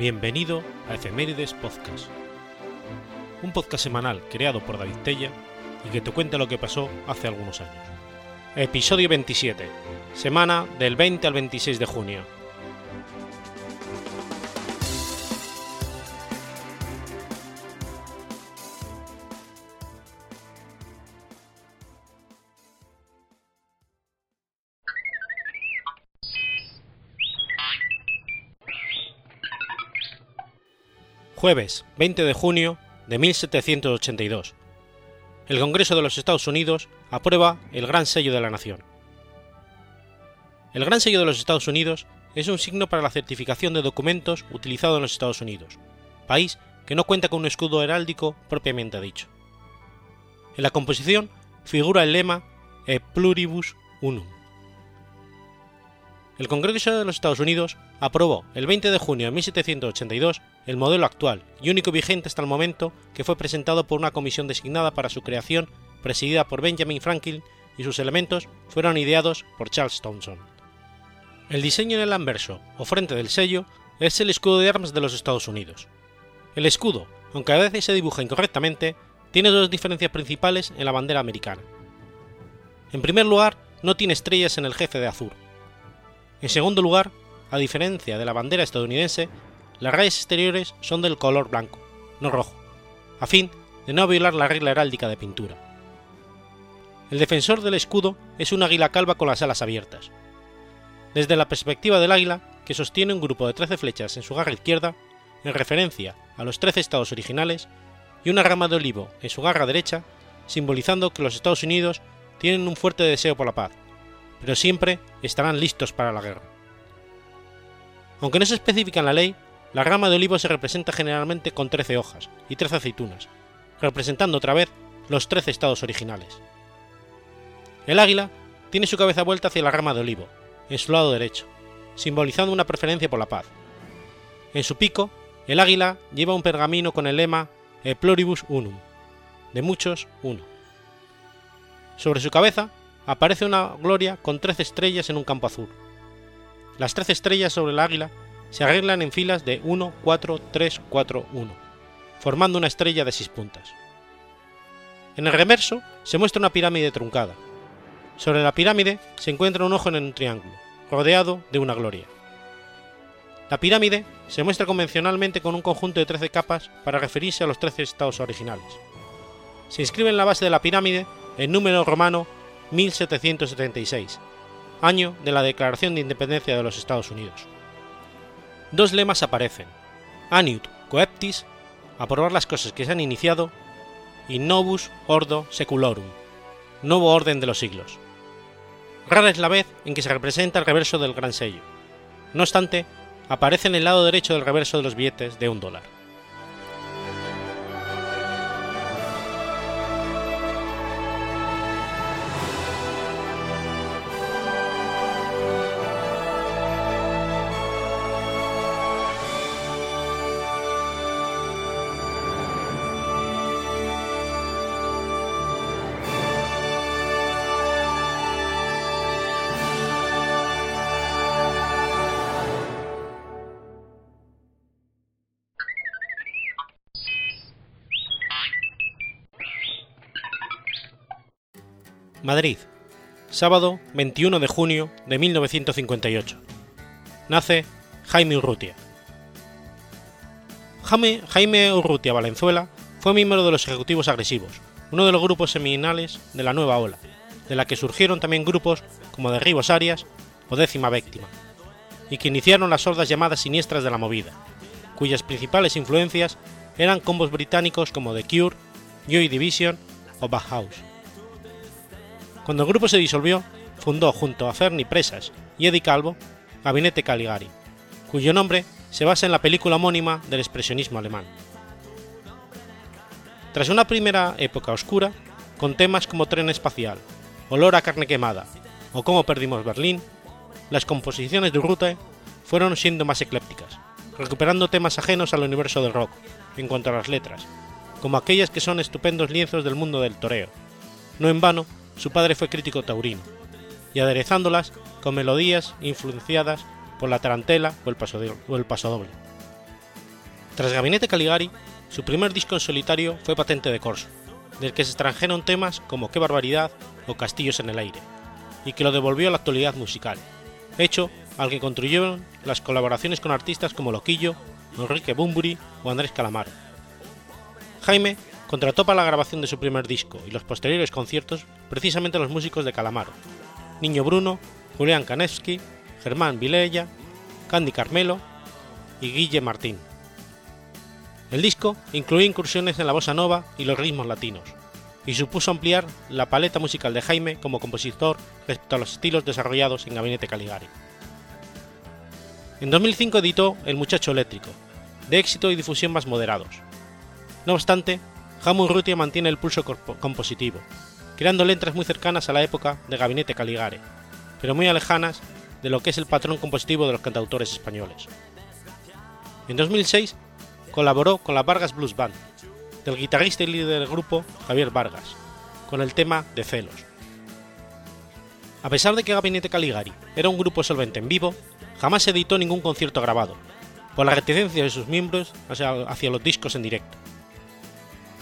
Bienvenido a Efemérides Podcast, un podcast semanal creado por David Tella y que te cuenta lo que pasó hace algunos años. Episodio 27, semana del 20 al 26 de junio. Jueves 20 de junio de 1782. El Congreso de los Estados Unidos aprueba el Gran Sello de la Nación. El Gran Sello de los Estados Unidos es un signo para la certificación de documentos utilizado en los Estados Unidos, país que no cuenta con un escudo heráldico propiamente dicho. En la composición figura el lema E pluribus unum. El Congreso de los Estados Unidos aprobó el 20 de junio de 1782 el modelo actual y único vigente hasta el momento que fue presentado por una comisión designada para su creación presidida por Benjamin Franklin y sus elementos fueron ideados por Charles Thomson. El diseño en el anverso o frente del sello es el escudo de armas de los Estados Unidos. El escudo, aunque a veces se dibuja incorrectamente, tiene dos diferencias principales en la bandera americana. En primer lugar, no tiene estrellas en el jefe de azul. En segundo lugar, a diferencia de la bandera estadounidense, las rayas exteriores son del color blanco, no rojo, a fin de no violar la regla heráldica de pintura. El defensor del escudo es un águila calva con las alas abiertas. Desde la perspectiva del águila, que sostiene un grupo de 13 flechas en su garra izquierda, en referencia a los 13 estados originales, y una rama de olivo en su garra derecha, simbolizando que los Estados Unidos tienen un fuerte deseo por la paz, pero siempre estarán listos para la guerra. Aunque no se especifica en la ley, la rama de olivo se representa generalmente con 13 hojas y 13 aceitunas, representando otra vez los 13 estados originales. El águila tiene su cabeza vuelta hacia la rama de olivo, en su lado derecho, simbolizando una preferencia por la paz. En su pico, el águila lleva un pergamino con el lema E pluribus unum, de muchos uno. Sobre su cabeza aparece una gloria con 13 estrellas en un campo azul. Las 13 estrellas sobre el águila se arreglan en filas de 1, 4, 3, 4, 1, formando una estrella de 6 puntas. En el reverso se muestra una pirámide truncada. Sobre la pirámide se encuentra un ojo en un triángulo, rodeado de una gloria. La pirámide se muestra convencionalmente con un conjunto de 13 capas para referirse a los 13 estados originales. Se inscribe en la base de la pirámide el número romano 1776, año de la Declaración de Independencia de los Estados Unidos dos lemas aparecen: Aniut coeptis, aprobar las cosas que se han iniciado, y Novus Ordo Seculorum, nuevo orden de los siglos. Rara es la vez en que se representa el reverso del gran sello. No obstante, aparece en el lado derecho del reverso de los billetes de un dólar. Madrid, sábado 21 de junio de 1958. Nace Jaime Urrutia. Jaime, Jaime Urrutia Valenzuela fue miembro de los Ejecutivos Agresivos, uno de los grupos seminales de la nueva ola, de la que surgieron también grupos como Derribos Arias o Décima Víctima, y que iniciaron las sordas llamadas siniestras de la movida, cuyas principales influencias eran combos británicos como The Cure, Joy Division o Bauhaus. Cuando el grupo se disolvió, fundó junto a Fernie Presas y Eddie Calvo Gabinete Caligari, cuyo nombre se basa en la película homónima del expresionismo alemán. Tras una primera época oscura, con temas como Tren Espacial, Olor a carne quemada o Cómo perdimos Berlín, las composiciones de Urrutia fueron siendo más eclépticas, recuperando temas ajenos al universo del rock, en cuanto a las letras, como aquellas que son estupendos lienzos del mundo del toreo. No en vano, su padre fue crítico taurino, y aderezándolas con melodías influenciadas por la tarantela o el pasodoble. Tras Gabinete Caligari, su primer disco en solitario fue Patente de Corso, del que se extranjeron temas como Qué barbaridad o Castillos en el aire, y que lo devolvió a la actualidad musical, hecho al que contribuyeron las colaboraciones con artistas como Loquillo, Enrique Bumburi o Andrés Calamaro. Jaime contrató para la grabación de su primer disco y los posteriores conciertos precisamente los músicos de Calamaro, Niño Bruno, Julián Kanevsky, Germán Vilella, Candy Carmelo y Guille Martín. El disco incluía incursiones en la bossa nova y los ritmos latinos, y supuso ampliar la paleta musical de Jaime como compositor respecto a los estilos desarrollados en Gabinete Caligari. En 2005 editó El Muchacho Eléctrico, de éxito y difusión más moderados. No obstante, Jaime Urrutia mantiene el pulso compositivo, creando letras muy cercanas a la época de Gabinete Caligari, pero muy alejanas de lo que es el patrón compositivo de los cantautores españoles. En 2006 colaboró con la Vargas Blues Band, del guitarrista y líder del grupo Javier Vargas, con el tema de Celos. A pesar de que Gabinete Caligari era un grupo solvente en vivo, jamás se editó ningún concierto grabado, por la reticencia de sus miembros hacia los discos en directo.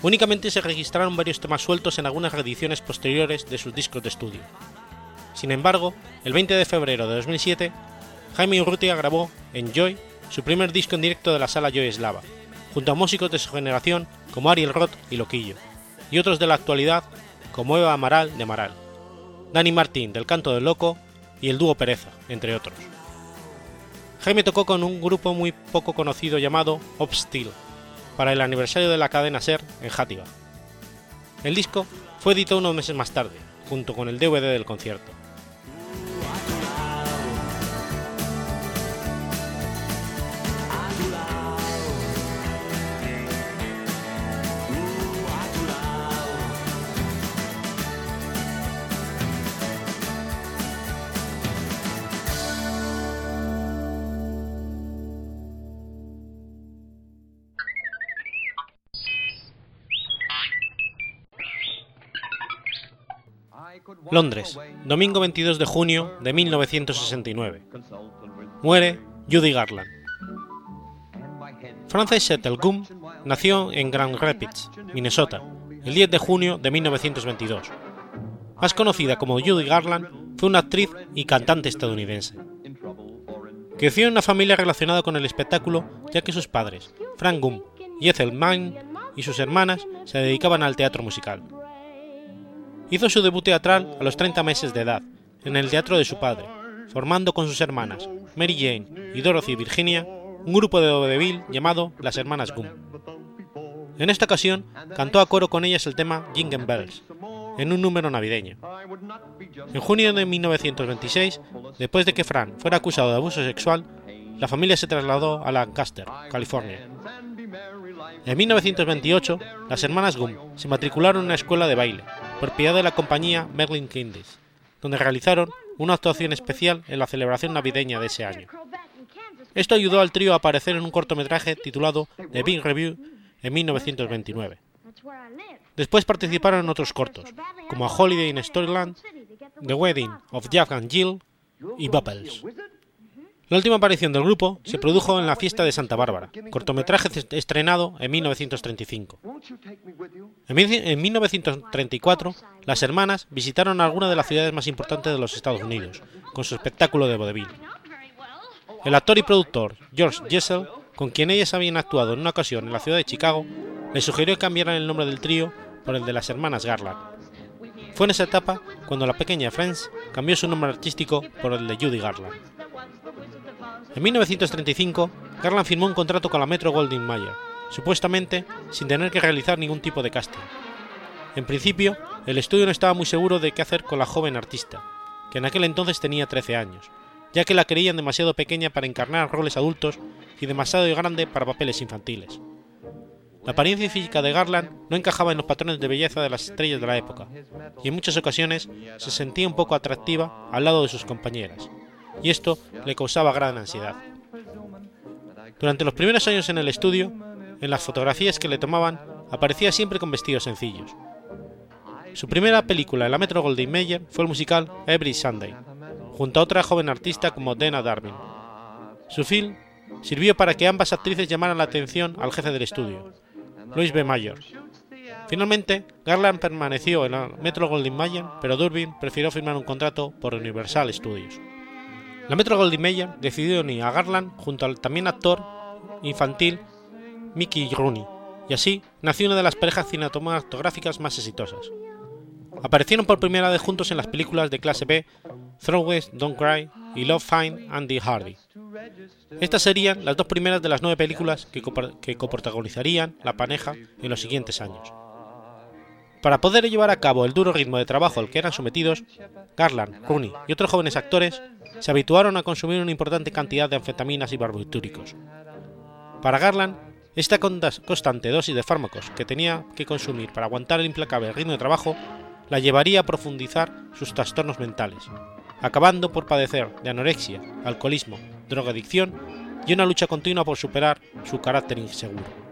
Únicamente se registraron varios temas sueltos en algunas reediciones posteriores de sus discos de estudio. Sin embargo, el 20 de febrero de 2007, Jaime Urrutia grabó Enjoy, su primer disco en directo de la sala Joy Slava, junto a músicos de su generación como Ariel Roth y Loquillo, y otros de la actualidad como Eva Amaral de Amaral, Dani Martín del Canto del Loco y el dúo Pereza, entre otros. Jaime tocó con un grupo muy poco conocido llamado Obstil para el aniversario de la cadena Ser en Játiva. El disco fue editado unos meses más tarde, junto con el DVD del concierto. Londres, domingo 22 de junio de 1969. Muere Judy Garland. Frances Settle Gum nació en Grand Rapids, Minnesota, el 10 de junio de 1922. Más conocida como Judy Garland, fue una actriz y cantante estadounidense. Creció en una familia relacionada con el espectáculo, ya que sus padres, Frank Gum y Ethel Mann, y sus hermanas se dedicaban al teatro musical. Hizo su debut teatral a los 30 meses de edad, en el teatro de su padre, formando con sus hermanas, Mary Jane y Dorothy Virginia, un grupo de vodevil llamado Las Hermanas Gum. En esta ocasión, cantó a coro con ellas el tema Jingle Bells, en un número navideño. En junio de 1926, después de que Fran fuera acusado de abuso sexual, la familia se trasladó a Lancaster, California. En 1928, las hermanas Gum se matricularon en una escuela de baile, propiedad de la compañía Merlin Kindis, donde realizaron una actuación especial en la celebración navideña de ese año. Esto ayudó al trío a aparecer en un cortometraje titulado The Big Review en 1929. Después participaron en otros cortos, como A Holiday in Storyland, The Wedding of Jack and Jill y Bubbles. La última aparición del grupo se produjo en la fiesta de Santa Bárbara, cortometraje estrenado en 1935. En 1934, las hermanas visitaron algunas de las ciudades más importantes de los Estados Unidos, con su espectáculo de vodevil. El actor y productor George Jessel, con quien ellas habían actuado en una ocasión en la ciudad de Chicago, le sugirió que cambiaran el nombre del trío por el de las hermanas Garland. Fue en esa etapa cuando la pequeña Friends cambió su nombre artístico por el de Judy Garland. En 1935, Garland firmó un contrato con la Metro Goldwyn Mayer, supuestamente sin tener que realizar ningún tipo de casting. En principio, el estudio no estaba muy seguro de qué hacer con la joven artista, que en aquel entonces tenía 13 años, ya que la creían demasiado pequeña para encarnar roles adultos y demasiado grande para papeles infantiles. La apariencia física de Garland no encajaba en los patrones de belleza de las estrellas de la época, y en muchas ocasiones se sentía un poco atractiva al lado de sus compañeras, y esto le causaba gran ansiedad. Durante los primeros años en el estudio, en las fotografías que le tomaban, aparecía siempre con vestidos sencillos. Su primera película en la Metro Goldwyn Mayer fue el musical Every Sunday, junto a otra joven artista como Dana Darwin. Su film sirvió para que ambas actrices llamaran la atención al jefe del estudio, Louis B. Mayer. Finalmente, Garland permaneció en la Metro Goldwyn Mayer, pero Durbin prefirió firmar un contrato por Universal Studios. La Metro Goldwyn Mayer decidió unir a Garland junto al también actor infantil Mickey Rooney, y así nació una de las parejas cinematográficas más exitosas. Aparecieron por primera vez juntos en las películas de clase B Throwaways Don't Cry y Love Fine Andy Hardy. Estas serían las dos primeras de las nueve películas que, que coprotagonizarían la pareja en los siguientes años. Para poder llevar a cabo el duro ritmo de trabajo al que eran sometidos, Garland, Rooney y otros jóvenes actores se habituaron a consumir una importante cantidad de anfetaminas y barbitúricos. Para Garland, esta constante dosis de fármacos que tenía que consumir para aguantar el implacable ritmo de trabajo la llevaría a profundizar sus trastornos mentales, acabando por padecer de anorexia, alcoholismo, drogadicción y una lucha continua por superar su carácter inseguro.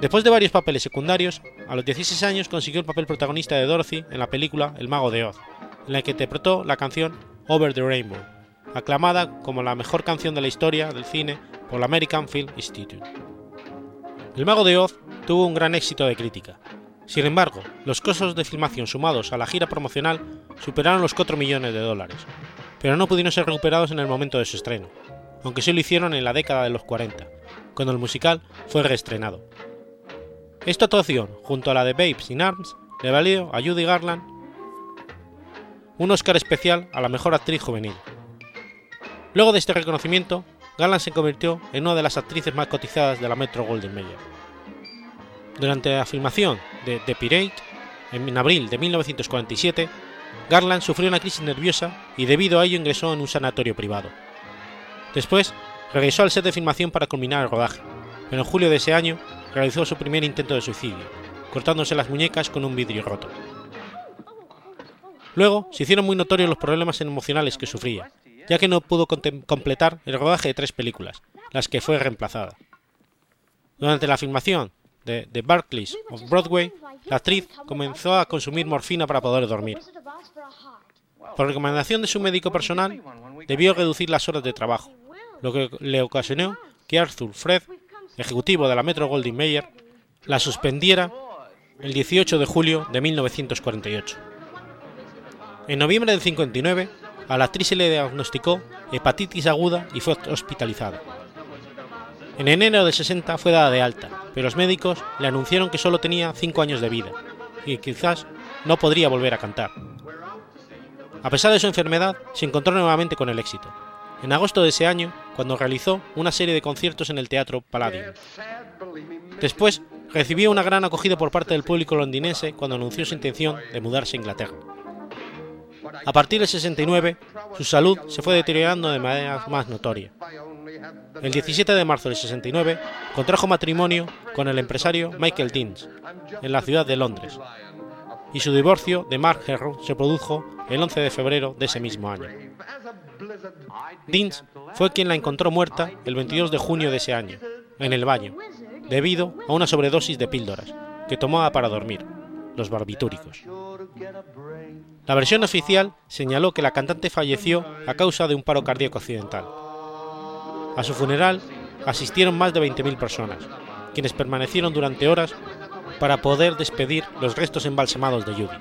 Después de varios papeles secundarios, a los 16 años consiguió el papel protagonista de Dorothy en la película El Mago de Oz, en la que interpretó la canción Over the Rainbow, aclamada como la mejor canción de la historia del cine por la American Film Institute. El Mago de Oz tuvo un gran éxito de crítica. Sin embargo, los costos de filmación sumados a la gira promocional superaron los 4 millones de dólares, pero no pudieron ser recuperados en el momento de su estreno, aunque sí lo hicieron en la década de los 40, cuando el musical fue reestrenado. Esta actuación, junto a la de Babes in Arms, le valió a Judy Garland un Oscar especial a la mejor actriz juvenil. Luego de este reconocimiento, Garland se convirtió en una de las actrices más cotizadas de la Metro Golden Mayer. Durante la filmación de The Pirate, en abril de 1947, Garland sufrió una crisis nerviosa y debido a ello ingresó en un sanatorio privado. Después, regresó al set de filmación para culminar el rodaje, pero en julio de ese año realizó su primer intento de suicidio, cortándose las muñecas con un vidrio roto. Luego se hicieron muy notorios los problemas emocionales que sufría, ya que no pudo completar el rodaje de tres películas, las que fue reemplazada. Durante la filmación de The Barclays of Broadway, la actriz comenzó a consumir morfina para poder dormir. Por recomendación de su médico personal, debió reducir las horas de trabajo, lo que le ocasionó que Arthur Fred, ejecutivo de la Metro Goldwyn Mayer, la suspendiera el 18 de julio de 1948. En noviembre del 59, a la actriz se le diagnosticó hepatitis aguda y fue hospitalizada. En enero del 60 fue dada de alta, pero los médicos le anunciaron que solo tenía 5 años de vida y quizás no podría volver a cantar. A pesar de su enfermedad, se encontró nuevamente con el éxito. En agosto de ese año, cuando realizó una serie de conciertos en el Teatro Palladium. Después, recibió una gran acogida por parte del público londinense cuando anunció su intención de mudarse a Inglaterra. A partir del 69, su salud se fue deteriorando de manera más notoria. El 17 de marzo del 69 contrajo matrimonio con el empresario Michael Deans en la ciudad de Londres, y su divorcio de Mark Herro se produjo el 11 de febrero de ese mismo año. Deans fue quien la encontró muerta el 22 de junio de ese año, en el baño, debido a una sobredosis de píldoras que tomaba para dormir, los barbitúricos. La versión oficial señaló que la cantante falleció a causa de un paro cardíaco accidental. A su funeral asistieron más de 20.000 personas, quienes permanecieron durante horas para poder despedir los restos embalsamados de Judy.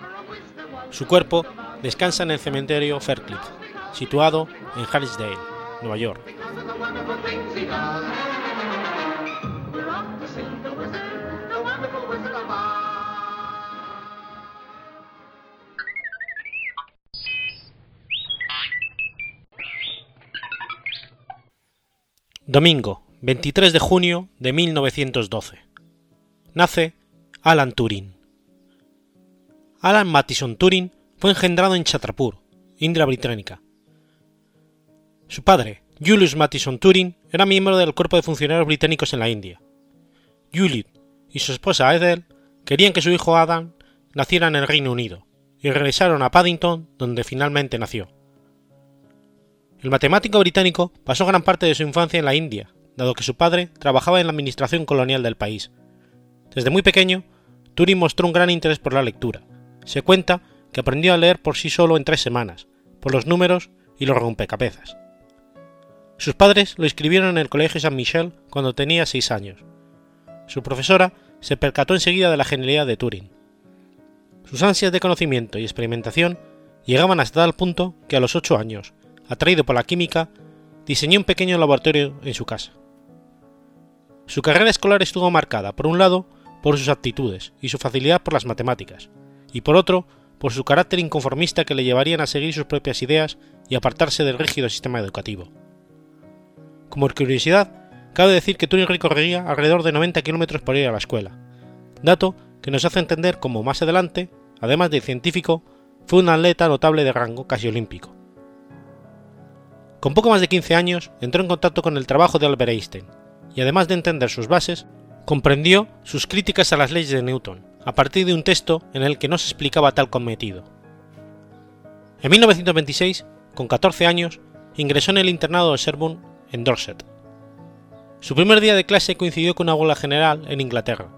Su cuerpo descansa en el cementerio Faircliff, situado en Harrisdale, Nueva York. Domingo, 23 de junio de 1912. Nace Alan Turing. Alan Mattison Turing fue engendrado en Chatrapur, India británica. Su padre, Julius Mattison Turing, era miembro del cuerpo de funcionarios británicos en la India. Julius y su esposa Ethel querían que su hijo Adam naciera en el Reino Unido y regresaron a Paddington, donde finalmente nació. El matemático británico pasó gran parte de su infancia en la India, dado que su padre trabajaba en la administración colonial del país. Desde muy pequeño, Turing mostró un gran interés por la lectura. Se cuenta que aprendió a leer por sí solo en tres semanas, por los números y los rompecabezas. Sus padres lo inscribieron en el Colegio San Michel cuando tenía seis años. Su profesora se percató enseguida de la genialidad de Turing. Sus ansias de conocimiento y experimentación llegaban hasta tal punto que a los ocho años, atraído por la química, diseñó un pequeño laboratorio en su casa. Su carrera escolar estuvo marcada, por un lado, por sus aptitudes y su facilidad por las matemáticas, y por otro, por su carácter inconformista que le llevarían a seguir sus propias ideas y apartarse del rígido sistema educativo. Como curiosidad, cabe decir que Turing recorrería alrededor de 90 kilómetros por ir a la escuela, dato que nos hace entender cómo más adelante, además de científico, fue un atleta notable de rango casi olímpico. Con poco más de 15 años entró en contacto con el trabajo de Albert Einstein, y además de entender sus bases, comprendió sus críticas a las leyes de Newton, a partir de un texto en el que no se explicaba tal cometido. En 1926, con 14 años, ingresó en el internado de Sherborne, en Dorset. Su primer día de clase coincidió con una huelga general en Inglaterra,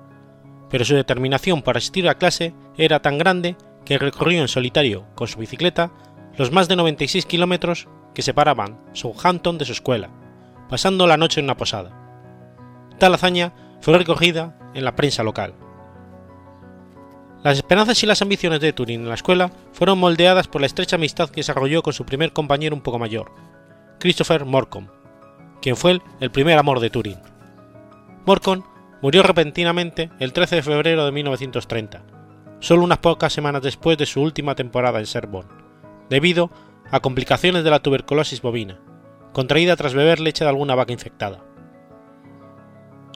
pero su determinación para asistir a clase era tan grande que recorrió en solitario, con su bicicleta, los más de 96 kilómetros que separaban Southampton de su escuela, pasando la noche en una posada. Tal hazaña fue recogida en la prensa local. Las esperanzas y las ambiciones de Turing en la escuela fueron moldeadas por la estrecha amistad que desarrolló con su primer compañero un poco mayor, Christopher Morcom, quien fue el primer amor de Turing. Morcom murió repentinamente el 13 de febrero de 1930, solo unas pocas semanas después de su última temporada en Sherborne, debido a complicaciones de la tuberculosis bovina, contraída tras beber leche de alguna vaca infectada.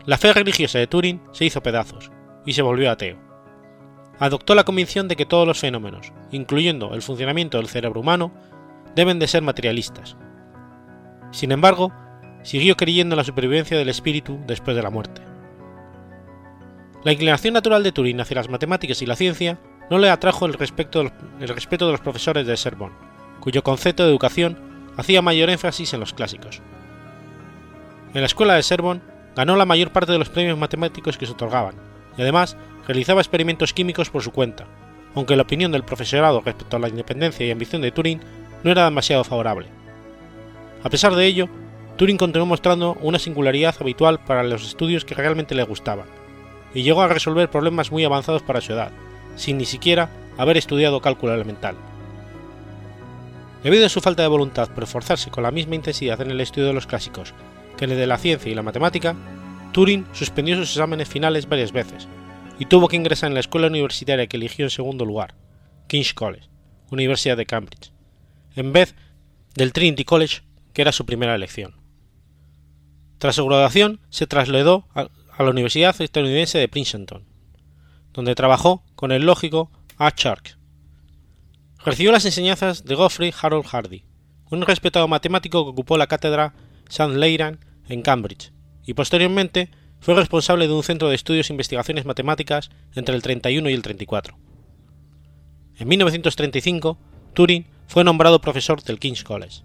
La fe religiosa de Turing se hizo pedazos y se volvió ateo. Adoptó la convicción de que todos los fenómenos, incluyendo el funcionamiento del cerebro humano, deben de ser materialistas. Sin embargo, siguió creyendo en la supervivencia del espíritu después de la muerte. La inclinación natural de Turing hacia las matemáticas y la ciencia no le atrajo el, respeto de los profesores de Sorbonne, cuyo concepto de educación hacía mayor énfasis en los clásicos. En la escuela de Sorbonne ganó la mayor parte de los premios matemáticos que se otorgaban, y además realizaba experimentos químicos por su cuenta, aunque la opinión del profesorado respecto a la independencia y ambición de Turing no era demasiado favorable. A pesar de ello, Turing continuó mostrando una singularidad habitual para los estudios que realmente le gustaban, y llegó a resolver problemas muy avanzados para su edad, sin ni siquiera haber estudiado cálculo elemental. Debido a su falta de voluntad por esforzarse con la misma intensidad en el estudio de los clásicos que en el de la ciencia y la matemática, Turing suspendió sus exámenes finales varias veces y tuvo que ingresar en la escuela universitaria que eligió en segundo lugar, King's College, Universidad de Cambridge, en vez del Trinity College, que era su primera elección. Tras su graduación, se trasladó a la Universidad estadounidense de Princeton, donde trabajó con el lógico A. Shark. Recibió las enseñanzas de Geoffrey Harold Hardy, un respetado matemático que ocupó la cátedra St. Leiran en Cambridge, y posteriormente fue responsable de un centro de estudios e investigaciones matemáticas entre el 31 y el 34. En 1935, Turing fue nombrado profesor del King's College.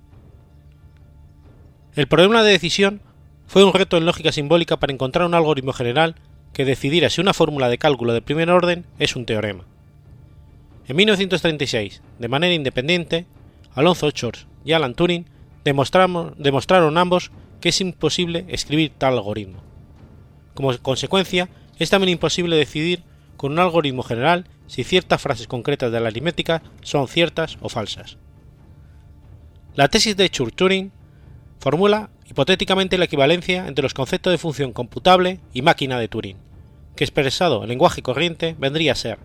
El problema de decisión fue un reto en lógica simbólica para encontrar un algoritmo general que decidiera si una fórmula de cálculo de primer orden es un teorema. En 1936, de manera independiente, Alonso Church y Alan Turing demostraron ambos que es imposible escribir tal algoritmo. Como consecuencia, es también imposible decidir con un algoritmo general si ciertas frases concretas de la aritmética son ciertas o falsas. La tesis de Church-Turing formula hipotéticamente la equivalencia entre los conceptos de función computable y máquina de Turing, que expresado en lenguaje corriente vendría a ser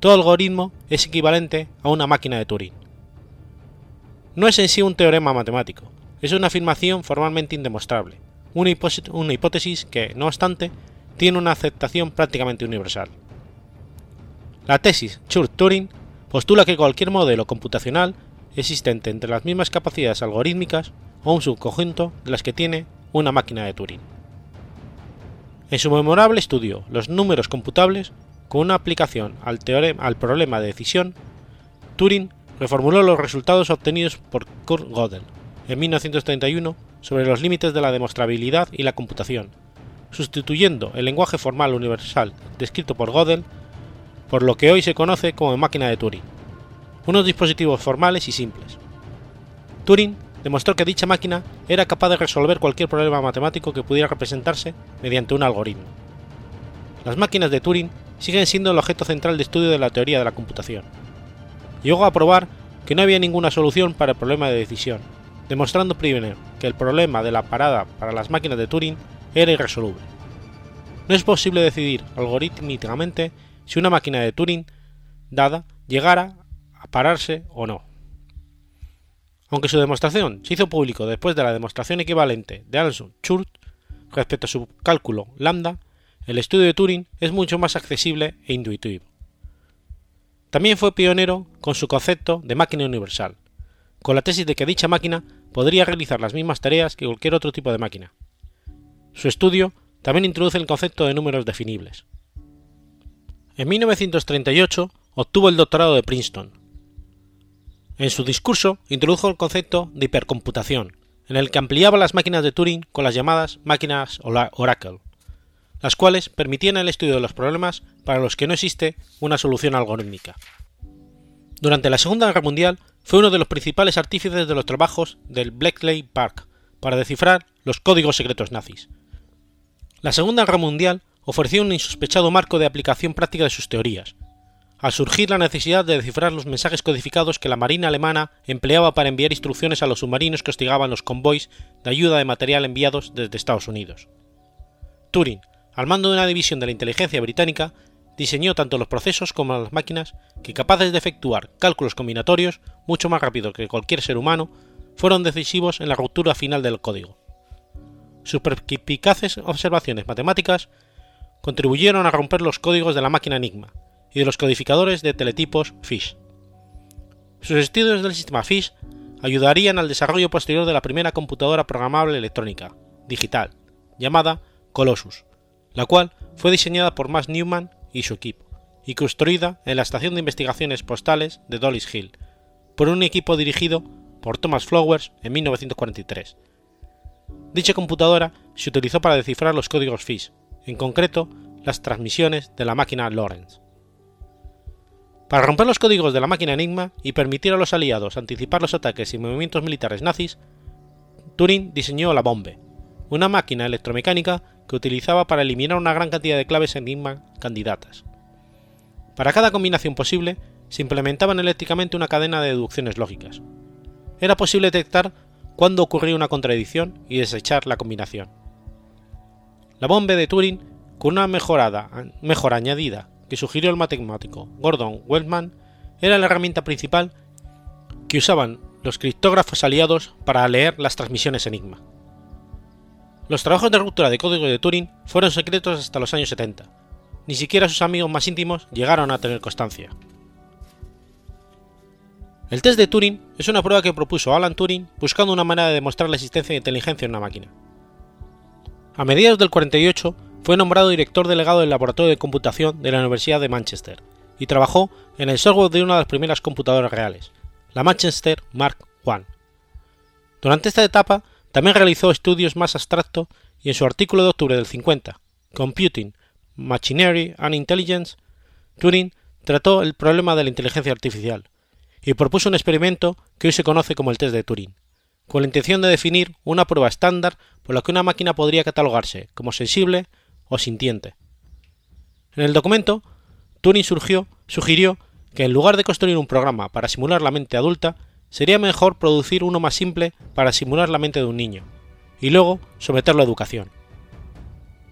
todo algoritmo es equivalente a una máquina de Turing. No es en sí un teorema matemático, es una afirmación formalmente indemostrable, una, hipótesis que, no obstante, tiene una aceptación prácticamente universal. La tesis Church-Turing postula que cualquier modelo computacional existente entre las mismas capacidades algorítmicas o un subconjunto de las que tiene una máquina de Turing. En su memorable estudio Los números computables, con una aplicación al, teorema, al problema de decisión, Turing reformuló los resultados obtenidos por Kurt Gödel en 1931 sobre los límites de la demostrabilidad y la computación, sustituyendo el lenguaje formal universal descrito por Gödel por lo que hoy se conoce como máquina de Turing, unos dispositivos formales y simples. Turing demostró que dicha máquina era capaz de resolver cualquier problema matemático que pudiera representarse mediante un algoritmo. Las máquinas de Turing siguen siendo el objeto central de estudio de la teoría de la computación. Llegó a probar que no había ninguna solución para el problema de decisión, demostrando primero que el problema de la parada para las máquinas de Turing era irresoluble. No es posible decidir algorítmicamente si una máquina de Turing dada llegara a pararse o no. Aunque su demostración se hizo público después de la demostración equivalente de Alan Church respecto a su cálculo lambda, el estudio de Turing es mucho más accesible e intuitivo. También fue pionero con su concepto de máquina universal, con la tesis de que dicha máquina podría realizar las mismas tareas que cualquier otro tipo de máquina. Su estudio también introduce el concepto de números definibles. En 1938 obtuvo el doctorado de Princeton. En su discurso introdujo el concepto de hipercomputación, en el que ampliaba las máquinas de Turing con las llamadas máquinas Oracle, las cuales permitían el estudio de los problemas para los que no existe una solución algorítmica. Durante la Segunda Guerra Mundial fue uno de los principales artífices de los trabajos del Bletchley Park para descifrar los códigos secretos nazis. La Segunda Guerra Mundial ofreció un insospechado marco de aplicación práctica de sus teorías, al surgir la necesidad de descifrar los mensajes codificados que la Marina alemana empleaba para enviar instrucciones a los submarinos que hostigaban los convoys de ayuda de material enviados desde Estados Unidos. Turing, al mando de una división de la inteligencia británica, diseñó tanto los procesos como las máquinas que, capaces de efectuar cálculos combinatorios mucho más rápido que cualquier ser humano, fueron decisivos en la ruptura final del código. Sus perspicaces observaciones matemáticas contribuyeron a romper los códigos de la máquina Enigma y de los codificadores de teletipos FISH. Sus estudios del sistema FISH ayudarían al desarrollo posterior de la primera computadora programable electrónica, digital, llamada Colossus, la cual fue diseñada por Max Newman y su equipo, y construida en la estación de investigaciones postales de Dollis Hill, por un equipo dirigido por Thomas Flowers en 1943. Dicha computadora se utilizó para descifrar los códigos FISH, en concreto las transmisiones de la máquina Lorentz. Para romper los códigos de la máquina Enigma y permitir a los aliados anticipar los ataques y movimientos militares nazis, Turing diseñó la Bombe, una máquina electromecánica que utilizaba para eliminar una gran cantidad de claves enigma candidatas. Para cada combinación posible, se implementaban eléctricamente una cadena de deducciones lógicas. Era posible detectar cuándo ocurría una contradicción y desechar la combinación. La bomba de Turing, con una mejorada, mejora añadida que sugirió el matemático Gordon Wellman, era la herramienta principal que usaban los criptógrafos aliados para leer las transmisiones Enigma. Los trabajos de ruptura de código de Turing fueron secretos hasta los años 70. Ni siquiera sus amigos más íntimos llegaron a tener constancia. El test de Turing es una prueba que propuso Alan Turing buscando una manera de demostrar la existencia de inteligencia en una máquina. A mediados del 48 fue nombrado director delegado del Laboratorio de Computación de la Universidad de Manchester y trabajó en el software de una de las primeras computadoras reales, la Manchester Mark I. Durante esta etapa también realizó estudios más abstractos y en su artículo de octubre del 50, Computing, Machinery and Intelligence, Turing trató el problema de la inteligencia artificial y propuso un experimento que hoy se conoce como el test de Turing, con la intención de definir una prueba estándar por la que una máquina podría catalogarse como sensible o sintiente. En el documento, Turing surgió, sugirió que en lugar de construir un programa para simular la mente adulta, sería mejor producir uno más simple para simular la mente de un niño, y luego someterlo a educación.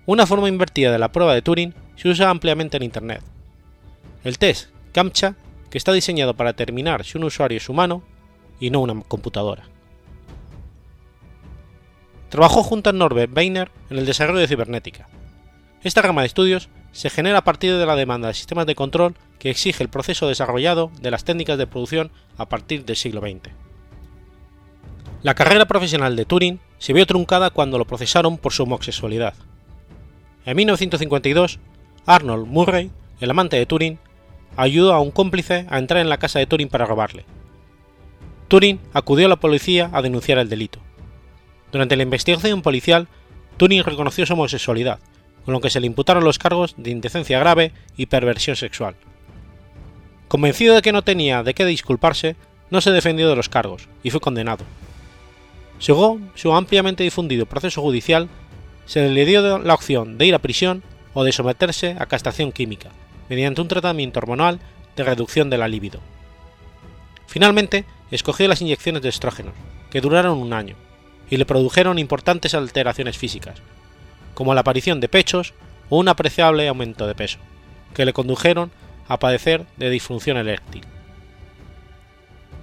Una forma invertida de la prueba de Turing se usa ampliamente en Internet. El test CAPTCHA, que está diseñado para determinar si un usuario es humano y no una computadora. Trabajó junto a Norbert Weiner en el desarrollo de cibernética. Esta gama de estudios se genera a partir de la demanda de sistemas de control que exige el proceso desarrollado de las técnicas de producción a partir del siglo XX. La carrera profesional de Turing se vio truncada cuando lo procesaron por su homosexualidad. En 1952, Arnold Murray, el amante de Turing, ayudó a un cómplice a entrar en la casa de Turing para robarle. Turing acudió a la policía a denunciar el delito. Durante la investigación policial, Turing reconoció su homosexualidad, con lo que se le imputaron los cargos de indecencia grave y perversión sexual. Convencido de que no tenía de qué disculparse, no se defendió de los cargos y fue condenado. Según su ampliamente difundido proceso judicial, se le dio la opción de ir a prisión o de someterse a castración química, mediante un tratamiento hormonal de reducción de la libido. Finalmente, escogió las inyecciones de estrógenos, que duraron un año, y le produjeron importantes alteraciones físicas, como la aparición de pechos o un apreciable aumento de peso, que le condujeron a padecer de disfunción eréctil.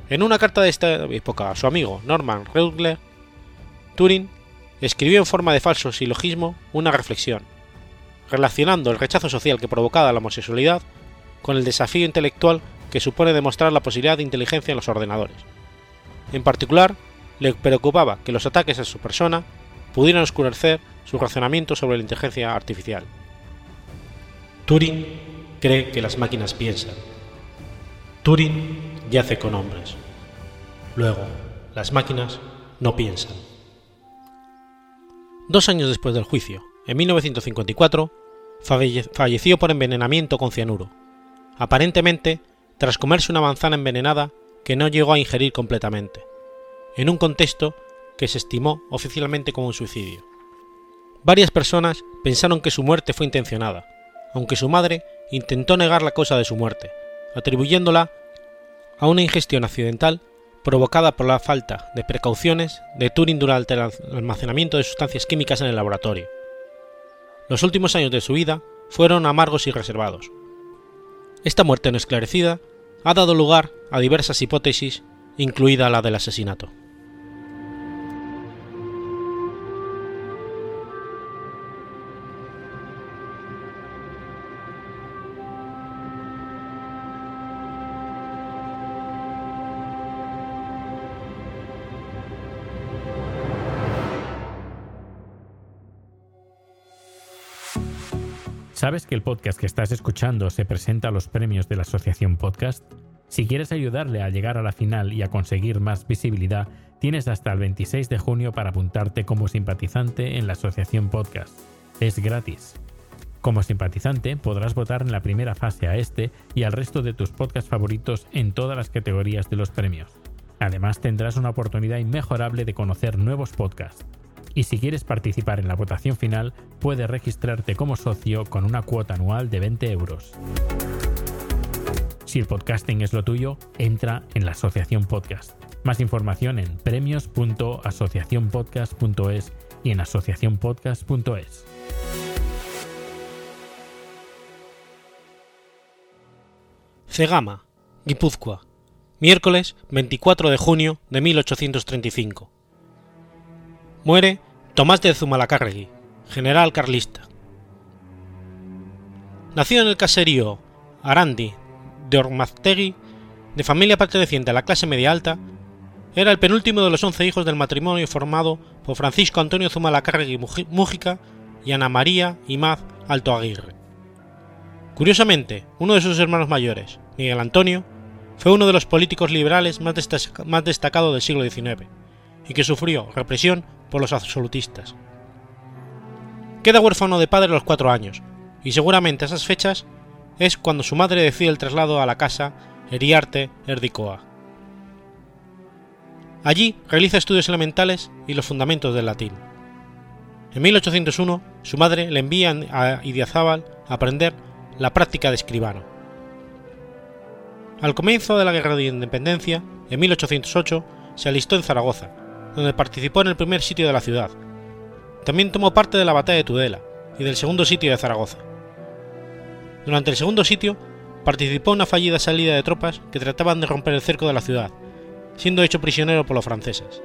En una carta de esta época a su amigo Norman Reutler, Turing escribió en forma de falso silogismo una reflexión, relacionando el rechazo social que provocaba la homosexualidad con el desafío intelectual que supone demostrar la posibilidad de inteligencia en los ordenadores. En particular, le preocupaba que los ataques a su persona pudieran oscurecer su razonamiento sobre la inteligencia artificial. Turing cree que las máquinas piensan. Turing yace con hombres. Luego, las máquinas no piensan. Dos años después del juicio, en 1954, falleció por envenenamiento con cianuro, aparentemente tras comerse una manzana envenenada que no llegó a ingerir completamente, en un contexto que se estimó oficialmente como un suicidio. Varias personas pensaron que su muerte fue intencionada, aunque su madre intentó negar la causa de su muerte, atribuyéndola a una ingestión accidental provocada por la falta de precauciones de Turing durante el almacenamiento de sustancias químicas en el laboratorio. Los últimos años de su vida fueron amargos y reservados. Esta muerte no esclarecida ha dado lugar a diversas hipótesis, incluida la del asesinato. ¿Sabes que el podcast que estás escuchando se presenta a los premios de la Asociación Podcast? Si quieres ayudarle a llegar a la final y a conseguir más visibilidad, tienes hasta el 26 de junio para apuntarte como simpatizante en la Asociación Podcast. Es gratis. Como simpatizante podrás votar en la primera fase a este y al resto de tus podcasts favoritos en todas las categorías de los premios. Además tendrás una oportunidad inmejorable de conocer nuevos podcasts y si quieres participar en la votación final, puedes registrarte como socio con una cuota anual de 20 euros. Si el podcasting es lo tuyo, entra en la Asociación Podcast. Más información en premios.asociacionpodcast.es y en asociacionpodcast.es. Cegama, Guipúzcoa, miércoles 24 de junio de 1835. Muere Tomás de Zumalacárregui, general carlista. Nacido en el caserío Arandi de Ormaztegui, de familia perteneciente a la clase media alta, era el penúltimo de los once hijos del matrimonio formado por Francisco Antonio Zumalacárregui Mújica y Ana María Imaz Alto Aguirre. Curiosamente, uno de sus hermanos mayores, Miguel Antonio, fue uno de los políticos liberales más, destacados del siglo XIX y que sufrió represión por los absolutistas. Queda huérfano de padre a los cuatro años, y seguramente a esas fechas es cuando su madre decide el traslado a la casa Eriarte Erdicoa. Allí realiza estudios elementales y los fundamentos del latín. En 1801, su madre le envía a Idiazábal a aprender la práctica de escribano. Al comienzo de la Guerra de Independencia, en 1808, se alistó en Zaragoza, donde participó en el primer sitio de la ciudad. También tomó parte de la batalla de Tudela y del segundo sitio de Zaragoza. Durante el segundo sitio, participó en una fallida salida de tropas que trataban de romper el cerco de la ciudad, siendo hecho prisionero por los franceses.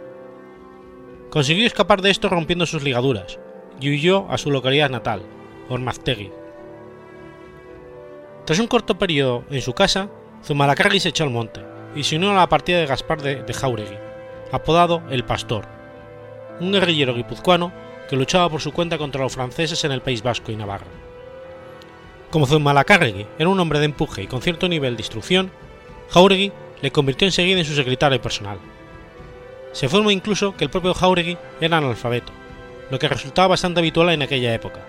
Consiguió escapar de esto rompiendo sus ligaduras y huyó a su localidad natal, Ormaztegui. Tras un corto periodo en su casa, Zumalacárregui se echó al monte y se unió a la partida de Gaspar de, de Jauregui, apodado El Pastor, un guerrillero guipuzcoano que luchaba por su cuenta contra los franceses en el País Vasco y Navarra. Como Zumalacárregui era un hombre de empuje y con cierto nivel de instrucción, Jauregui le convirtió enseguida en su secretario personal. Se informa incluso que el propio Jauregui era analfabeto, lo que resultaba bastante habitual en aquella época,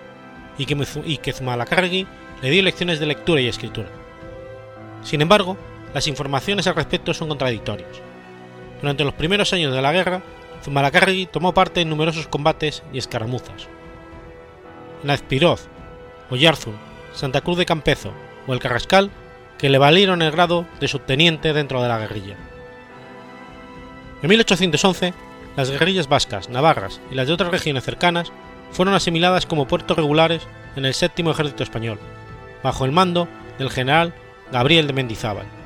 y que, y que Zumalacárregui le dio lecciones de lectura y escritura. Sin embargo, las informaciones al respecto son contradictorias durante los primeros años de la guerra, Zumalacárregui tomó parte en numerosos combates y escaramuzas. En Azpiroz, Oyarzun, Santa Cruz de Campezo o el Carrascal, que le valieron el grado de subteniente dentro de la guerrilla. En 1811, las guerrillas vascas, navarras y las de otras regiones cercanas fueron asimiladas como puertos regulares en el séptimo ejército español, bajo el mando del general Gabriel de Mendizábal.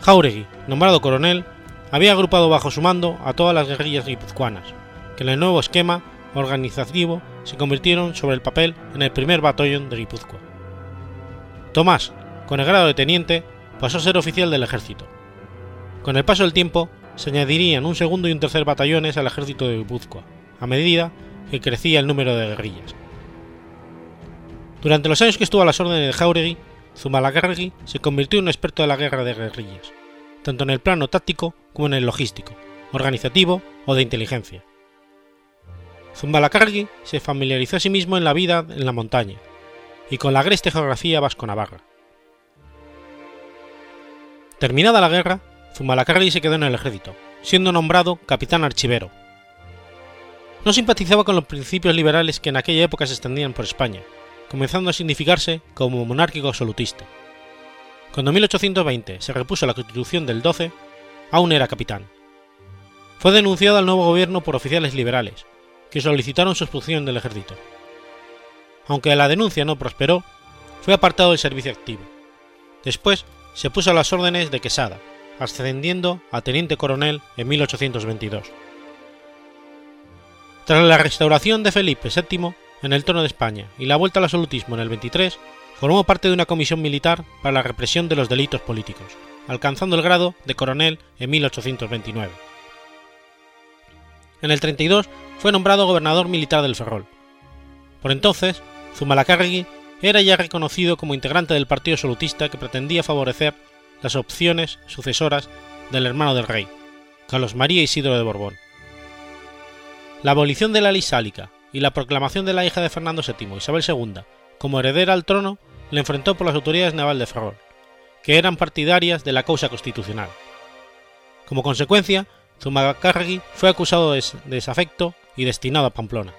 Jauregui, nombrado coronel, había agrupado bajo su mando a todas las guerrillas guipuzcoanas, que en el nuevo esquema organizativo se convirtieron sobre el papel en el primer batallón de Guipúzcoa. Tomás, con el grado de teniente, pasó a ser oficial del ejército. Con el paso del tiempo, se añadirían un segundo y un tercer batallones al ejército de Guipúzcoa, a medida que crecía el número de guerrillas. Durante los años que estuvo a las órdenes de Jauregui, Zumalacárregui se convirtió en un experto de la guerra de guerrillas, tanto en el plano táctico como en el logístico, organizativo o de inteligencia. Zumalacárregui se familiarizó a sí mismo en la vida en la montaña y con la agreste geografía vasco-navarra. Terminada la guerra, Zumalacárregui se quedó en el ejército, siendo nombrado capitán archivero. No simpatizaba con los principios liberales que en aquella época se extendían por España, comenzando a significarse como monárquico absolutista. Cuando en 1820 se repuso la constitución del 12, aún era capitán. Fue denunciado al nuevo gobierno por oficiales liberales, que solicitaron su expulsión del ejército. Aunque la denuncia no prosperó, fue apartado del servicio activo. Después se puso a las órdenes de Quesada, ascendiendo a teniente coronel en 1822. Tras la restauración de Felipe VII en el trono de España y la vuelta al absolutismo en el 23, formó parte de una comisión militar para la represión de los delitos políticos, alcanzando el grado de coronel en 1829. En el 32 fue nombrado gobernador militar del Ferrol. Por entonces, Zumalacárregui era ya reconocido como integrante del partido absolutista que pretendía favorecer las opciones sucesoras del hermano del rey, Carlos María Isidro de Borbón. La abolición de la ley sálica y la proclamación de la hija de Fernando VII, Isabel II, como heredera al trono, le enfrentó por las autoridades naval de Ferrol, que eran partidarias de la causa constitucional. Como consecuencia, Zumalacárregui fue acusado de desafecto y destinado a Pamplona.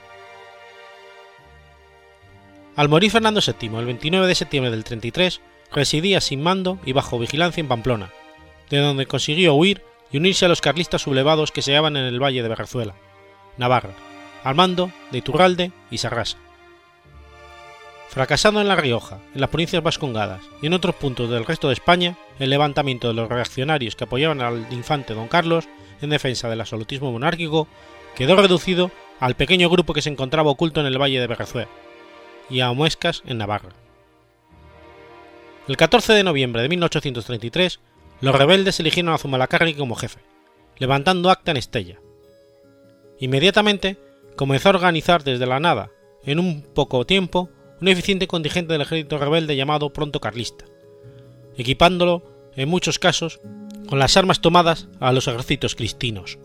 Al morir Fernando VII el 29 de septiembre del 33, residía sin mando y bajo vigilancia en Pamplona, de donde consiguió huir y unirse a los carlistas sublevados que se hallaban en el valle de Berrezuela, Navarra, al mando de Iturralde y Sarrasa. Fracasando en La Rioja, en las provincias vascongadas y en otros puntos del resto de España, el levantamiento de los reaccionarios que apoyaban al infante don Carlos en defensa del absolutismo monárquico quedó reducido al pequeño grupo que se encontraba oculto en el valle de Berrezuela y a Muescas en Navarra. El 14 de noviembre de 1833, los rebeldes eligieron a Zumalacárregui como jefe, levantando acta en Estella. Inmediatamente comenzó a organizar desde la nada, en un poco tiempo, un eficiente contingente del ejército rebelde llamado Pronto Carlista, equipándolo, en muchos casos, con las armas tomadas a los ejércitos cristinos.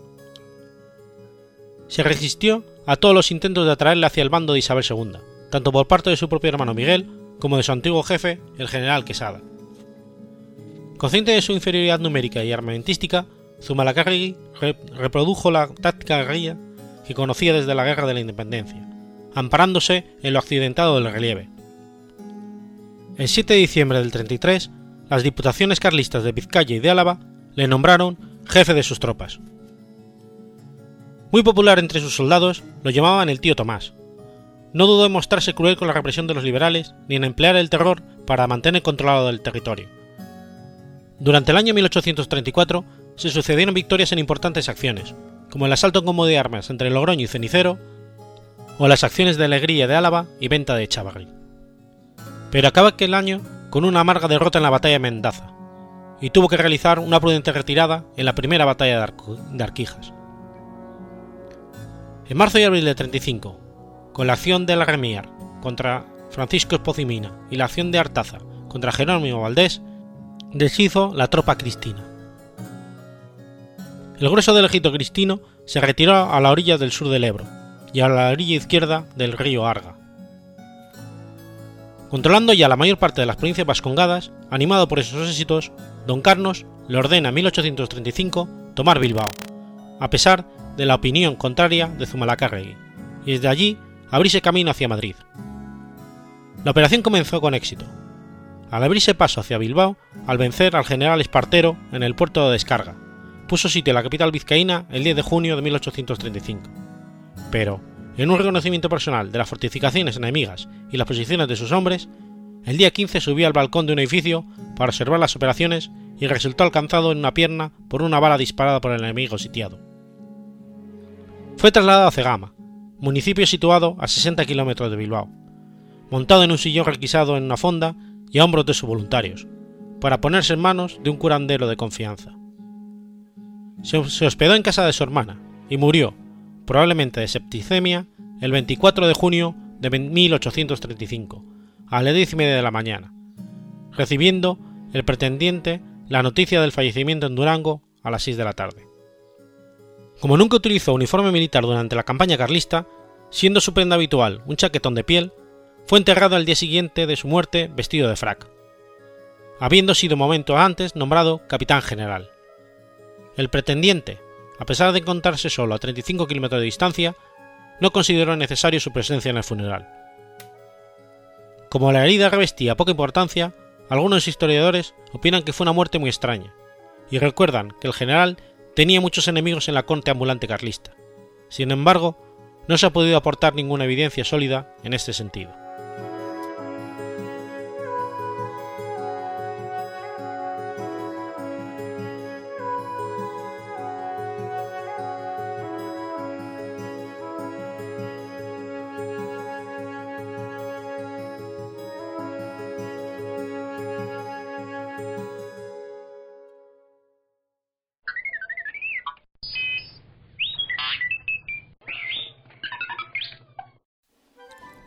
Se resistió a todos los intentos de atraerle hacia el bando de Isabel II, tanto por parte de su propio hermano Miguel como de su antiguo jefe, el general Quesada. Consciente de su inferioridad numérica y armamentística, Zumalacárregui reprodujo la táctica guerrilla que conocía desde la Guerra de la Independencia, amparándose en lo accidentado del relieve. El 7 de diciembre del 33, las diputaciones carlistas de Vizcaya y de Álava le nombraron jefe de sus tropas. Muy popular entre sus soldados, lo llamaban el tío Tomás. No dudó en mostrarse cruel con la represión de los liberales ni en emplear el terror para mantener controlado el territorio. Durante el año 1834 se sucedieron victorias en importantes acciones, como el asalto con de armas entre Logroño y Cenicero, o las acciones de alegría de Álava y venta de Chavarri. Pero acaba aquel año con una amarga derrota en la batalla de Mendaza, y tuvo que realizar una prudente retirada en la primera batalla de, Arquijas. En marzo y abril de 35, con la acción de la Remiar contra Francisco Espozimina y la acción de Artaza contra Jerónimo Valdés, deshizo la tropa cristina. El grueso del ejército cristino se retiró a la orilla del sur del Ebro y a la orilla izquierda del río Arga. Controlando ya la mayor parte de las provincias vascongadas, animado por esos éxitos, don Carlos le ordena en 1835 tomar Bilbao, a pesar de la opinión contraria de Zumalacárregui, y desde allí abrirse camino hacia Madrid. La operación comenzó con éxito. Al abrirse paso hacia Bilbao, al vencer al general Espartero en el puerto de descarga, puso sitio a la capital vizcaína el 10 de junio de 1835. Pero, en un reconocimiento personal de las fortificaciones enemigas y las posiciones de sus hombres, el día 15 subió al balcón de un edificio para observar las operaciones y resultó alcanzado en una pierna por una bala disparada por el enemigo sitiado. Fue trasladado a Cegama, municipio situado a 60 kilómetros de Bilbao, montado en un sillón requisado en una fonda y a hombros de sus voluntarios, para ponerse en manos de un curandero de confianza. Se hospedó en casa de su hermana y murió, probablemente de septicemia, el 24 de junio de 1835, a las diez y media de la mañana, recibiendo el pretendiente la noticia del fallecimiento en Durango a las 6 de la tarde. Como nunca utilizó uniforme militar durante la campaña carlista, siendo su prenda habitual un chaquetón de piel, fue enterrado al día siguiente de su muerte vestido de frac, habiendo sido momento antes nombrado capitán general. El pretendiente, a pesar de encontrarse solo a 35 kilómetros de distancia, no consideró necesario su presencia en el funeral. Como la herida revestía poca importancia, algunos historiadores opinan que fue una muerte muy extraña, y recuerdan que el general tenía muchos enemigos en la corte ambulante carlista. Sin embargo, no se ha podido aportar ninguna evidencia sólida en este sentido.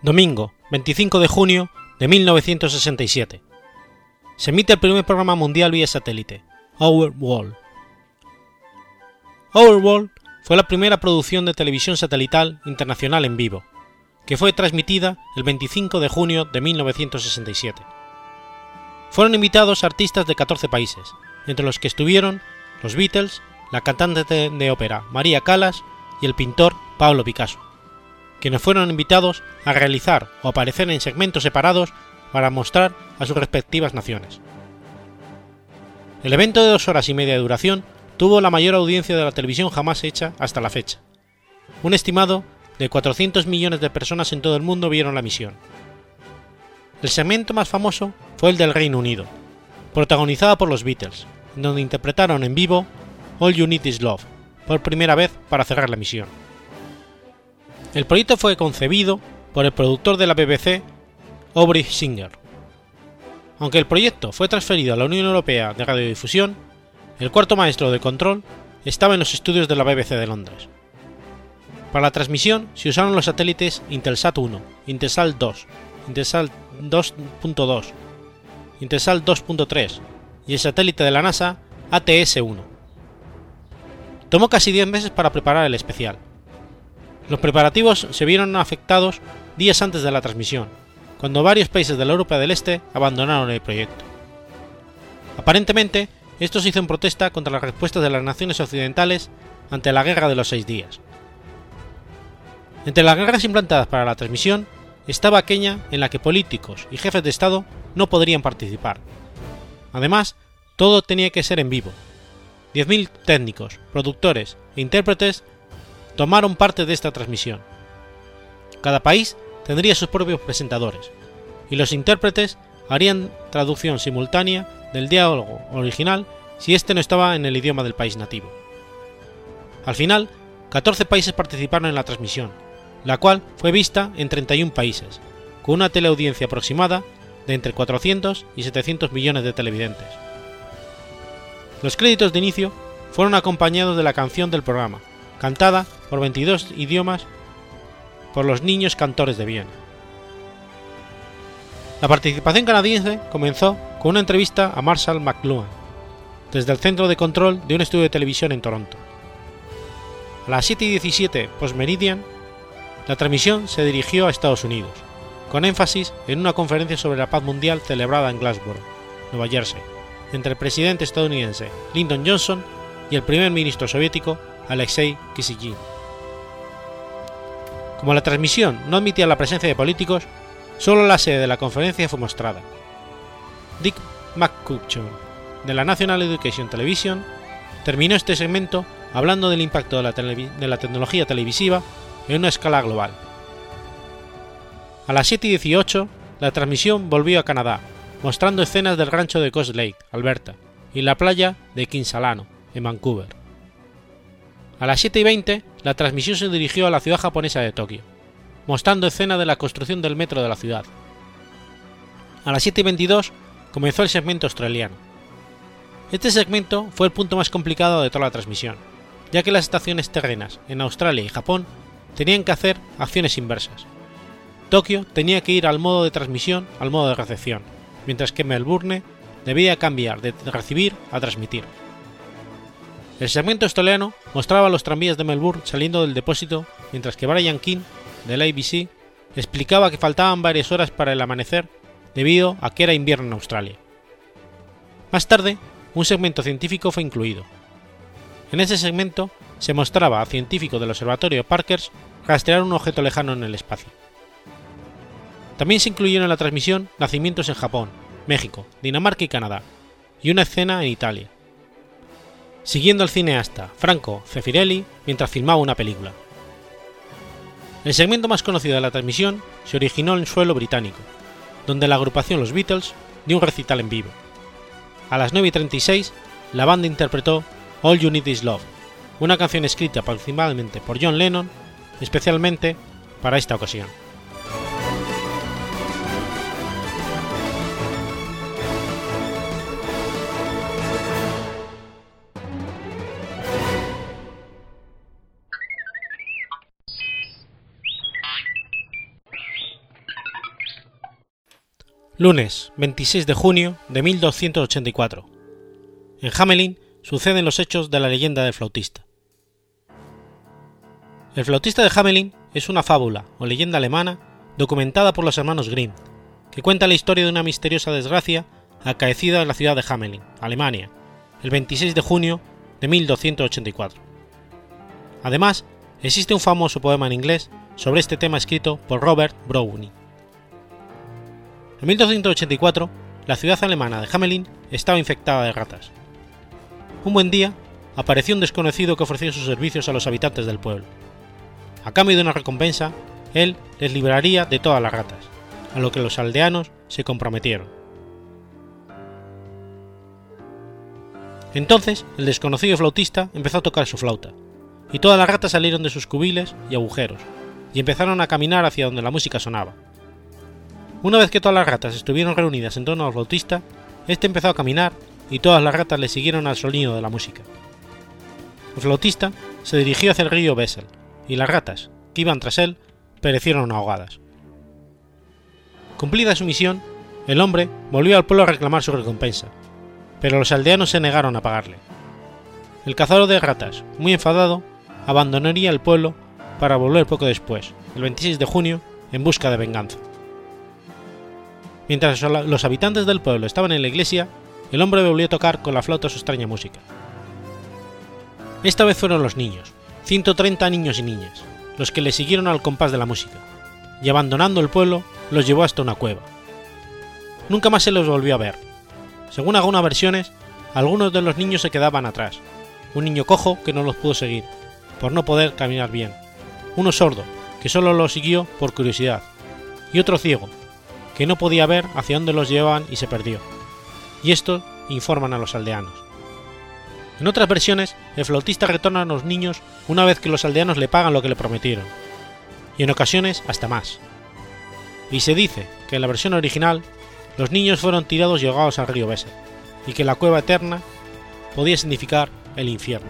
Domingo, 25 de junio de 1967. Se emite el primer programa mundial vía satélite, Our World. Our World fue la primera producción de televisión satelital internacional en vivo, que fue transmitida el 25 de junio de 1967. Fueron invitados artistas de 14 países, entre los que estuvieron los Beatles, la cantante de ópera María Callas y el pintor Pablo Picasso quienes fueron invitados a realizar o aparecer en segmentos separados para mostrar a sus respectivas naciones. El evento de dos horas y media de duración tuvo la mayor audiencia de la televisión jamás hecha hasta la fecha. Un estimado de 400 millones de personas en todo el mundo vieron la misión. El segmento más famoso fue el del Reino Unido, protagonizada por los Beatles, donde interpretaron en vivo All You Need Is Love, por primera vez para cerrar la misión. El proyecto fue concebido por el productor de la BBC, Aubrey Singer. Aunque el proyecto fue transferido a la Unión Europea de Radiodifusión, el cuarto maestro de control estaba en los estudios de la BBC de Londres. Para la transmisión se usaron los satélites Intelsat 1, Intelsat 2, Intelsat 2.2, Intelsat 2.3 y el satélite de la NASA ATS-1. Tomó casi 10 meses para preparar el especial, los preparativos se vieron afectados días antes de la transmisión, cuando varios países de la Europa del Este abandonaron el proyecto. Aparentemente, esto se hizo en protesta contra las respuestas de las naciones occidentales ante la Guerra de los Seis Días. Entre las guerras implantadas para la transmisión estaba aquella en la que políticos y jefes de Estado no podrían participar. Además, todo tenía que ser en vivo. 10.000 técnicos, productores e intérpretes tomaron parte de esta transmisión. Cada país tendría sus propios presentadores, y los intérpretes harían traducción simultánea del diálogo original si éste no estaba en el idioma del país nativo. Al final, 14 países participaron en la transmisión, la cual fue vista en 31 países, con una teleaudiencia aproximada de entre 400 y 700 millones de televidentes. Los créditos de inicio fueron acompañados de la canción del programa, cantada por 22 idiomas por los niños cantores de Viena. La participación canadiense comenzó con una entrevista a Marshall McLuhan, desde el centro de control de un estudio de televisión en Toronto. A las 7 y 17 post-meridian, la transmisión se dirigió a Estados Unidos, con énfasis en una conferencia sobre la paz mundial celebrada en Glasgow, Nueva Jersey, entre el presidente estadounidense Lyndon Johnson y el primer ministro soviético Alexei Kishygin. Como la transmisión no admitía la presencia de políticos, solo la sede de la conferencia fue mostrada. Dick McCutcheon, de la National Education Television, terminó este segmento hablando del impacto de la, de tecnología televisiva en una escala global. A las 7 y 18, la transmisión volvió a Canadá, mostrando escenas del rancho de Coast Lake, Alberta, y la playa de Kinsalano, en Vancouver. A las 7 y 20, la transmisión se dirigió a la ciudad japonesa de Tokio, mostrando escenas de la construcción del metro de la ciudad. A las 7 y 22 comenzó el segmento australiano. Este segmento fue el punto más complicado de toda la transmisión, ya que las estaciones terrenas en Australia y Japón tenían que hacer acciones inversas. Tokio tenía que ir al modo de transmisión al modo de recepción, mientras que Melbourne debía cambiar de recibir a transmitir. El segmento australiano mostraba los tranvías de Melbourne saliendo del depósito, mientras que Brian King, del ABC, explicaba que faltaban varias horas para el amanecer debido a que era invierno en Australia. Más tarde, un segmento científico fue incluido. En ese segmento se mostraba a científicos del observatorio Parkers rastrear un objeto lejano en el espacio. También se incluyeron en la transmisión nacimientos en Japón, México, Dinamarca y Canadá, y una escena en Italia. Siguiendo al cineasta Franco Cefirelli mientras filmaba una película. El segmento más conocido de la transmisión se originó en suelo británico, donde la agrupación Los Beatles dio un recital en vivo. A las 9.36, la banda interpretó All You Need Is Love, una canción escrita principalmente por John Lennon, especialmente para esta ocasión. Lunes 26 de junio de 1284. En Hamelin suceden los hechos de la leyenda del flautista. El flautista de Hamelin es una fábula o leyenda alemana documentada por los hermanos Grimm, que cuenta la historia de una misteriosa desgracia acaecida en la ciudad de Hamelin, Alemania, el 26 de junio de 1284. Además, existe un famoso poema en inglés sobre este tema escrito por Robert Browning. En 1284, la ciudad alemana de Hamelin estaba infectada de ratas. Un buen día, apareció un desconocido que ofreció sus servicios a los habitantes del pueblo. A cambio de una recompensa, él les liberaría de todas las ratas, a lo que los aldeanos se comprometieron. Entonces, el desconocido flautista empezó a tocar su flauta, y todas las ratas salieron de sus cubiles y agujeros, y empezaron a caminar hacia donde la música sonaba. Una vez que todas las ratas estuvieron reunidas en torno al flautista, este empezó a caminar y todas las ratas le siguieron al sonido de la música. El flautista se dirigió hacia el río Bessel, y las ratas, que iban tras él, perecieron ahogadas. Cumplida su misión, el hombre volvió al pueblo a reclamar su recompensa, pero los aldeanos se negaron a pagarle. El cazador de ratas, muy enfadado, abandonaría el pueblo para volver poco después, el 26 de junio, en busca de venganza. Mientras los habitantes del pueblo estaban en la iglesia, el hombre volvió a tocar con la flauta su extraña música. Esta vez fueron los niños, 130 niños y niñas, los que le siguieron al compás de la música, y abandonando el pueblo, los llevó hasta una cueva. Nunca más se los volvió a ver. Según algunas versiones, algunos de los niños se quedaban atrás, un niño cojo que no los pudo seguir, por no poder caminar bien, uno sordo, que solo los siguió por curiosidad, y otro ciego, que no podía ver hacia dónde los llevaban y se perdió. Y esto informan a los aldeanos. En otras versiones, el flautista retorna a los niños una vez que los aldeanos le pagan lo que le prometieron, y en ocasiones hasta más. Y se dice que en la versión original, los niños fueron tirados y ahogados al río Besser, y que la cueva eterna podía significar el infierno.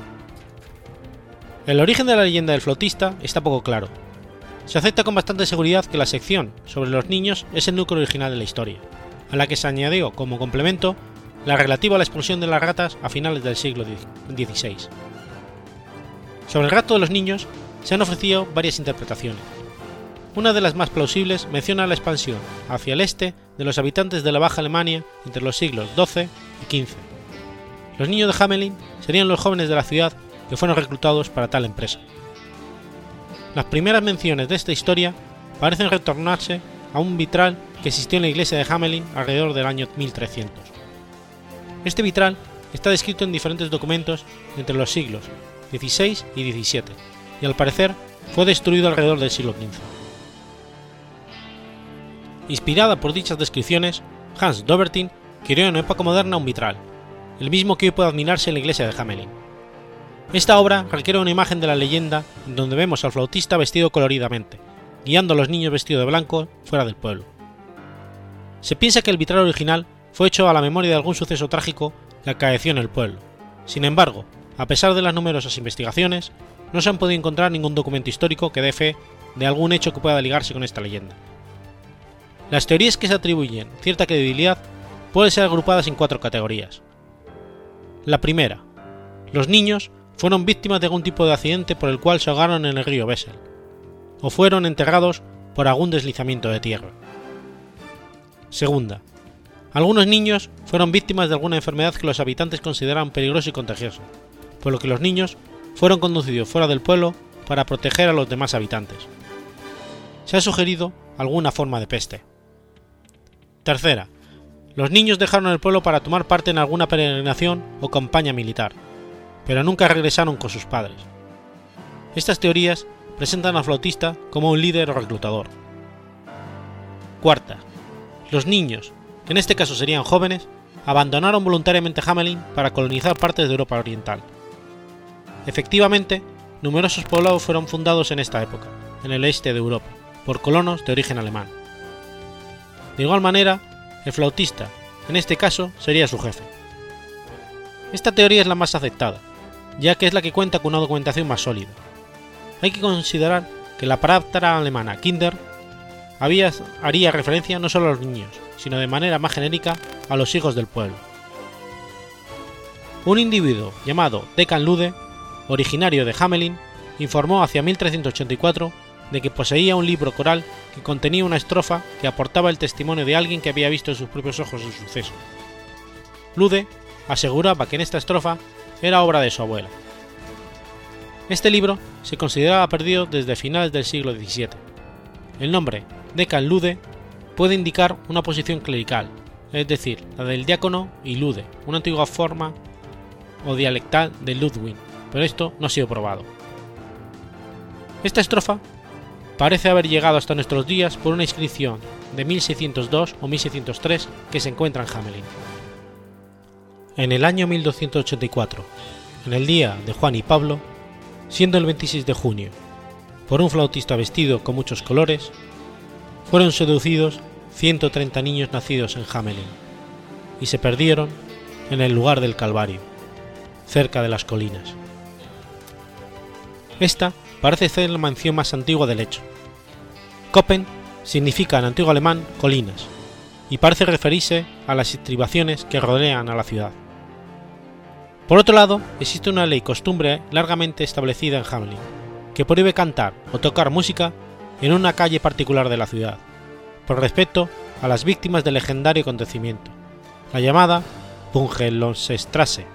El origen de la leyenda del flautista está poco claro, se acepta con bastante seguridad que la sección sobre los niños es el núcleo original de la historia, a la que se añadió como complemento la relativa a la expulsión de las ratas a finales del siglo XVI. Sobre el rato de los niños se han ofrecido varias interpretaciones. Una de las más plausibles menciona la expansión hacia el este de los habitantes de la Baja Alemania entre los siglos XII y XV. Los niños de Hamelin serían los jóvenes de la ciudad que fueron reclutados para tal empresa. Las primeras menciones de esta historia parecen retornarse a un vitral que existió en la iglesia de Hamelin alrededor del año 1300. Este vitral está descrito en diferentes documentos entre los siglos XVI y XVII, y al parecer fue destruido alrededor del siglo XV. Inspirada por dichas descripciones, Hans Dobertin creó en época moderna un vitral, el mismo que hoy puede admirarse en la iglesia de Hamelin. Esta obra requiere una imagen de la leyenda en donde vemos al flautista vestido coloridamente, guiando a los niños vestidos de blanco fuera del pueblo. Se piensa que el vitral original fue hecho a la memoria de algún suceso trágico que acaeció en el pueblo. Sin embargo, a pesar de las numerosas investigaciones, no se han podido encontrar ningún documento histórico que dé fe de algún hecho que pueda ligarse con esta leyenda. Las teorías que se atribuyen cierta credibilidad pueden ser agrupadas en cuatro categorías. La primera, los niños fueron víctimas de algún tipo de accidente por el cual se ahogaron en el río Bessel, o fueron enterrados por algún deslizamiento de tierra. Segunda, algunos niños fueron víctimas de alguna enfermedad que los habitantes consideraban peligrosa y contagiosa, por lo que los niños fueron conducidos fuera del pueblo para proteger a los demás habitantes. Se ha sugerido alguna forma de peste. Tercera, los niños dejaron el pueblo para tomar parte en alguna peregrinación o campaña militar, pero nunca regresaron con sus padres. Estas teorías presentan al flautista como un líder reclutador. Cuarta, los niños, que en este caso serían jóvenes, abandonaron voluntariamente Hamelin para colonizar partes de Europa Oriental. Efectivamente, numerosos poblados fueron fundados en esta época, en el este de Europa, por colonos de origen alemán. De igual manera, el flautista, en este caso, sería su jefe. Esta teoría es la más aceptada, ya que es la que cuenta con una documentación más sólida. Hay que considerar que la palabra alemana Kinder había, haría referencia no solo a los niños, sino de manera más genérica a los hijos del pueblo. Un individuo llamado Decan Lude, originario de Hamelin, informó hacia 1384 de que poseía un libro coral que contenía una estrofa que aportaba el testimonio de alguien que había visto en sus propios ojos el suceso. Lude aseguraba que en esta estrofa era obra de su abuela. Este libro se consideraba perdido desde finales del siglo XVII. El nombre Decan Lude puede indicar una posición clerical, es decir, la del diácono y lude, una antigua forma o dialectal de Ludwig, pero esto no ha sido probado. Esta estrofa parece haber llegado hasta nuestros días por una inscripción de 1602 o 1603 que se encuentra en Hamelin. En el año 1284, en el día de Juan y Pablo, siendo el 26 de junio, por un flautista vestido con muchos colores, fueron seducidos 130 niños nacidos en Hamelin y se perdieron en el lugar del Calvario, cerca de las colinas. Esta parece ser la mansión más antigua del hecho. Koppen significa en antiguo alemán colinas y parece referirse a las estribaciones que rodean a la ciudad. Por otro lado, existe una ley costumbre largamente establecida en Hamelin, que prohíbe cantar o tocar música en una calle particular de la ciudad, por respeto a las víctimas del legendario acontecimiento, la llamada Bungelonsestrasse,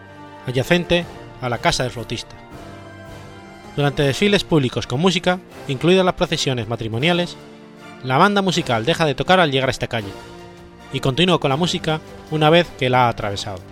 adyacente a la casa del flautista. Durante desfiles públicos con música, incluidas las procesiones matrimoniales, la banda musical deja de tocar al llegar a esta calle, y continúa con la música una vez que la ha atravesado.